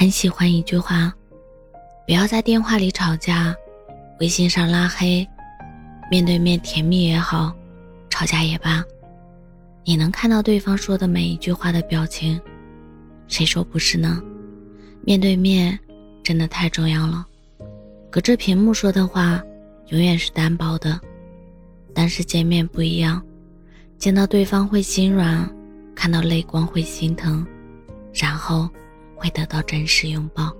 很喜欢一句话：不要在电话里吵架，微信上拉黑，面对面甜蜜也好，吵架也罢，你能看到对方说的每一句话的表情，谁说不是呢？面对面真的太重要了，隔着屏幕说的话永远是单薄的，但是见面不一样，见到对方会心软，看到泪光会心疼，然后。会得到真实拥抱。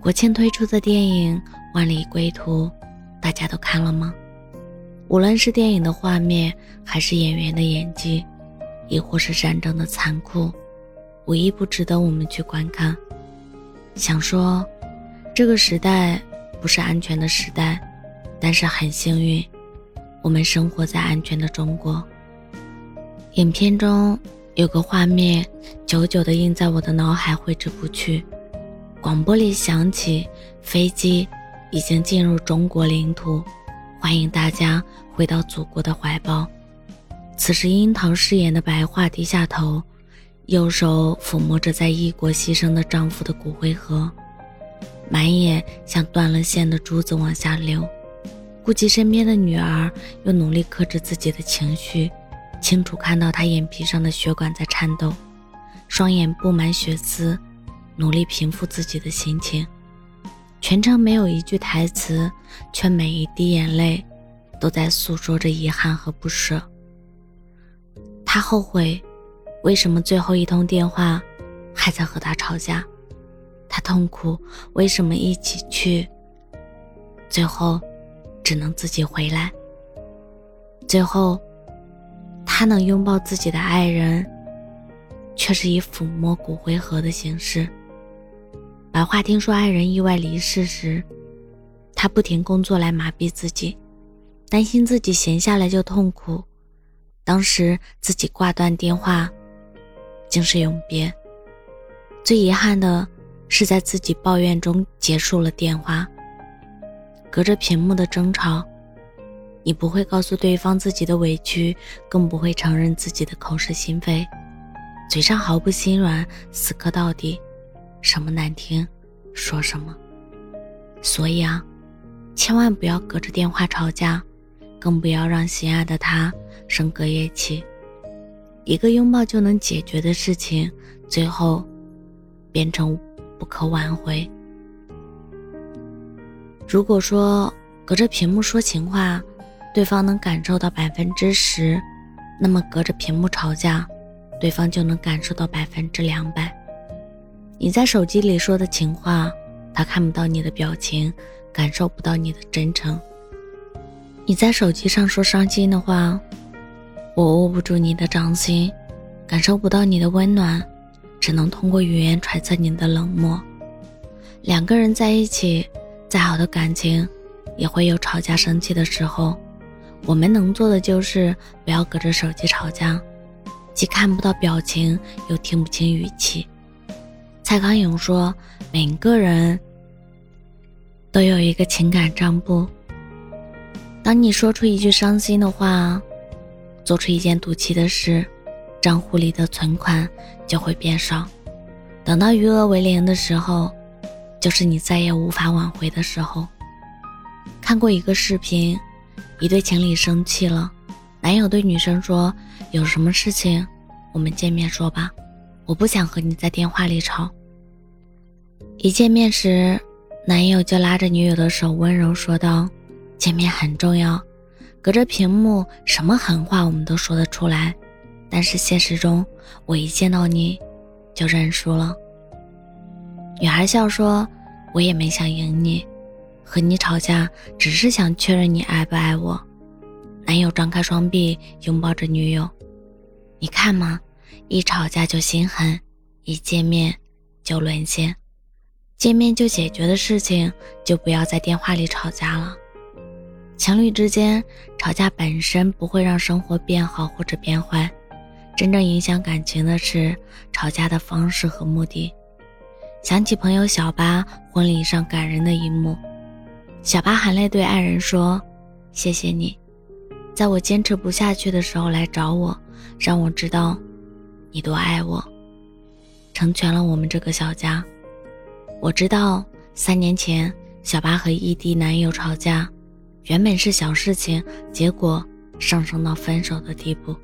国庆推出的电影《万里归途》，大家都看了吗？无论是电影的画面，还是演员的演技，亦或是战争的残酷，无一不值得我们去观看。想说，这个时代不是安全的时代，但是很幸运，我们生活在安全的中国。影片中。有个画面，久久的印在我的脑海，挥之不去。广播里响起：“飞机已经进入中国领土，欢迎大家回到祖国的怀抱。”此时，樱桃饰演的白桦低下头，右手抚摸着在异国牺牲的丈夫的骨灰盒，满眼像断了线的珠子往下流。顾及身边的女儿，又努力克制自己的情绪。清楚看到他眼皮上的血管在颤抖，双眼布满血丝，努力平复自己的心情。全程没有一句台词，却每一滴眼泪都在诉说着遗憾和不舍。他后悔，为什么最后一通电话还在和他吵架？他痛苦，为什么一起去，最后只能自己回来？最后。他能拥抱自己的爱人，却是以抚摸骨灰盒的形式。白桦听说爱人意外离世时，他不停工作来麻痹自己，担心自己闲下来就痛苦。当时自己挂断电话，竟是永别。最遗憾的是，在自己抱怨中结束了电话。隔着屏幕的争吵。你不会告诉对方自己的委屈，更不会承认自己的口是心非，嘴上毫不心软，死磕到底，什么难听说什么。所以啊，千万不要隔着电话吵架，更不要让心爱的他生隔夜气。一个拥抱就能解决的事情，最后变成不可挽回。如果说隔着屏幕说情话，对方能感受到百分之十，那么隔着屏幕吵架，对方就能感受到百分之两百。你在手机里说的情话，他看不到你的表情，感受不到你的真诚。你在手机上说伤心的话，我握不住你的掌心，感受不到你的温暖，只能通过语言揣测你的冷漠。两个人在一起，再好的感情，也会有吵架生气的时候。我们能做的就是不要隔着手机吵架，既看不到表情，又听不清语气。蔡康永说：“每个人都有一个情感账簿。当你说出一句伤心的话，做出一件赌气的事，账户里的存款就会变少。等到余额为零的时候，就是你再也无法挽回的时候。”看过一个视频。一对情侣生气了，男友对女生说：“有什么事情，我们见面说吧，我不想和你在电话里吵。”一见面时，男友就拉着女友的手，温柔说道：“见面很重要，隔着屏幕，什么狠话我们都说得出来，但是现实中，我一见到你，就认输了。”女孩笑说：“我也没想赢你。”和你吵架，只是想确认你爱不爱我。男友张开双臂拥抱着女友，你看嘛，一吵架就心狠，一见面就沦陷。见面就解决的事情，就不要在电话里吵架了。情侣之间吵架本身不会让生活变好或者变坏，真正影响感情的是吵架的方式和目的。想起朋友小八婚礼上感人的一幕。小八含泪对爱人说：“谢谢你，在我坚持不下去的时候来找我，让我知道你多爱我，成全了我们这个小家。”我知道三年前小八和异地男友吵架，原本是小事情，结果上升到分手的地步。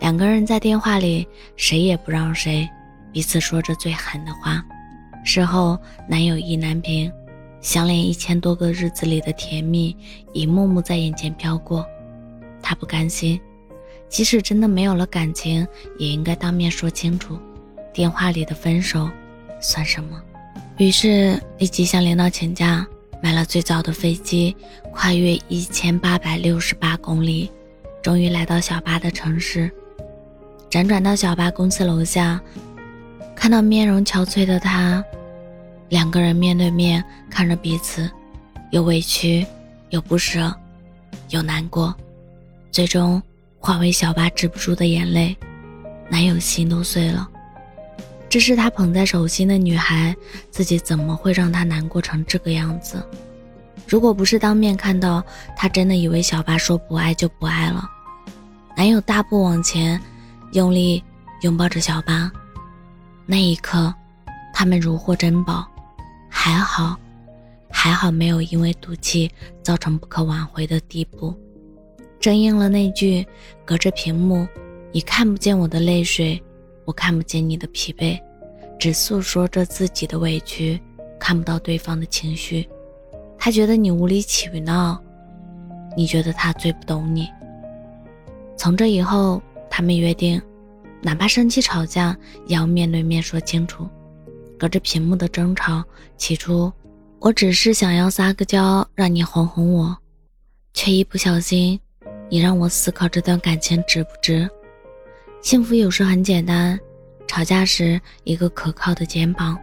两个人在电话里谁也不让谁，彼此说着最狠的话。事后，男友意难平，相恋一千多个日子里的甜蜜一幕幕在眼前飘过，他不甘心，即使真的没有了感情，也应该当面说清楚。电话里的分手算什么？于是立即向领导请假，买了最早的飞机，跨越一千八百六十八公里，终于来到小巴的城市。辗转到小巴公司楼下，看到面容憔悴的他，两个人面对面看着彼此，有委屈，有不舍，有难过，最终化为小巴止不住的眼泪，男友心都碎了。这是他捧在手心的女孩，自己怎么会让他难过成这个样子？如果不是当面看到，他真的以为小八说不爱就不爱了。男友大步往前，用力拥抱着小八，那一刻，他们如获珍宝。还好，还好没有因为赌气造成不可挽回的地步。正应了那句：“隔着屏幕，你看不见我的泪水。”我看不见你的疲惫，只诉说着自己的委屈，看不到对方的情绪。他觉得你无理取闹，你觉得他最不懂你。从这以后，他们约定，哪怕生气吵架，也要面对面说清楚。隔着屏幕的争吵，起初我只是想要撒个娇，让你哄哄我，却一不小心，你让我思考这段感情值不值。幸福有时很简单，吵架时一个可靠的肩膀，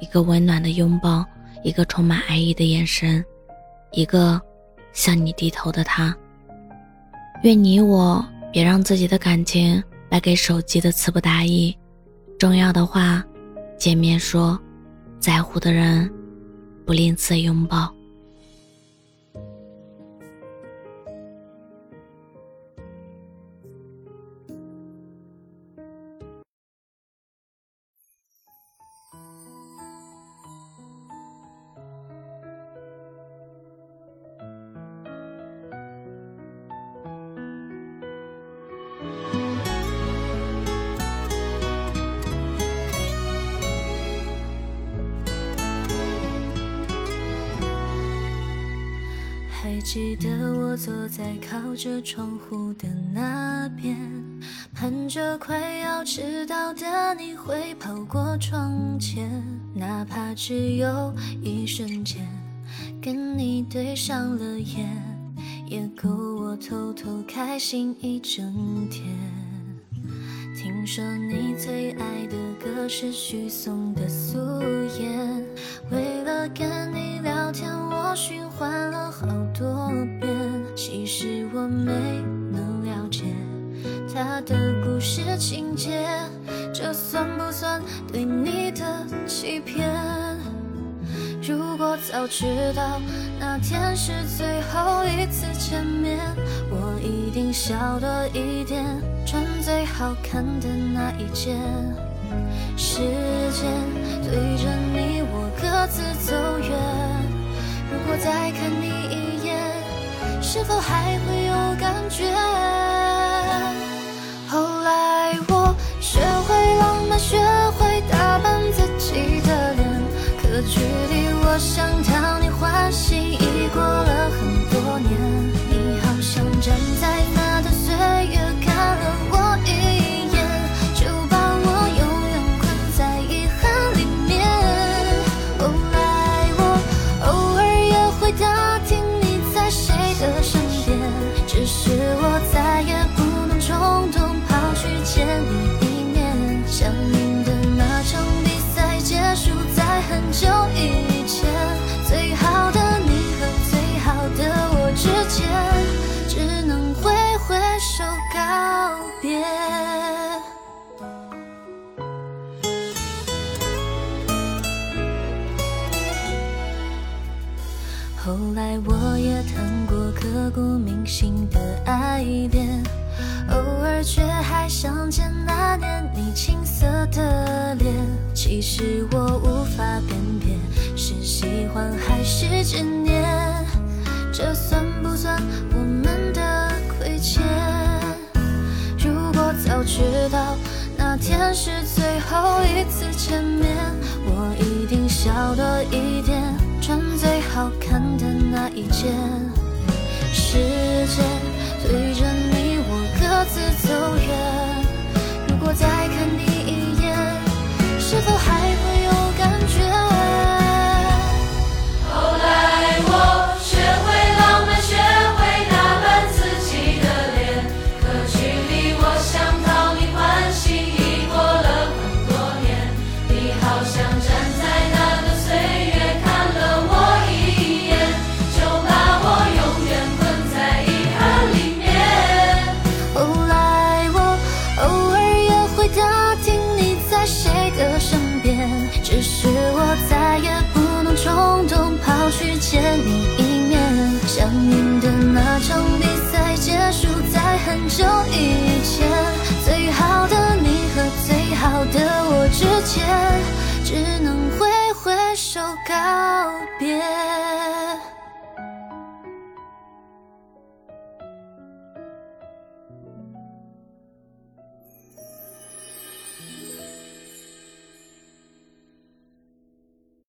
一个温暖的拥抱，一个充满爱意的眼神，一个向你低头的他。愿你我别让自己的感情败给手机的词不达意，重要的话见面说，在乎的人不吝啬拥抱。记得我坐在靠着窗户的那边，盼着快要迟到的你会跑过窗前，哪怕只有一瞬间，跟你对上了眼，也够我偷偷开心一整天。听说你最爱的歌是许嵩的《素颜》，为了跟你，循环了好多遍。其实我没能了解他的故事情节，这算不算对你的欺骗？如果早知道那天是最后一次见面，我一定笑多一点，穿最好看的那一件。时间推着你我各自走远，如果再看你一眼，是否还会有感觉？后来我学会浪漫，学会打扮自己的脸，可距离我想刻骨铭心的爱恋，偶尔却还想见那年你青涩的脸。其实我无法辨别是喜欢还是执念，这算不算我们的亏欠？如果早知道那天是最后一次见面，我一定笑多一点，穿最好看的那一件。时间推着你，我各自走远。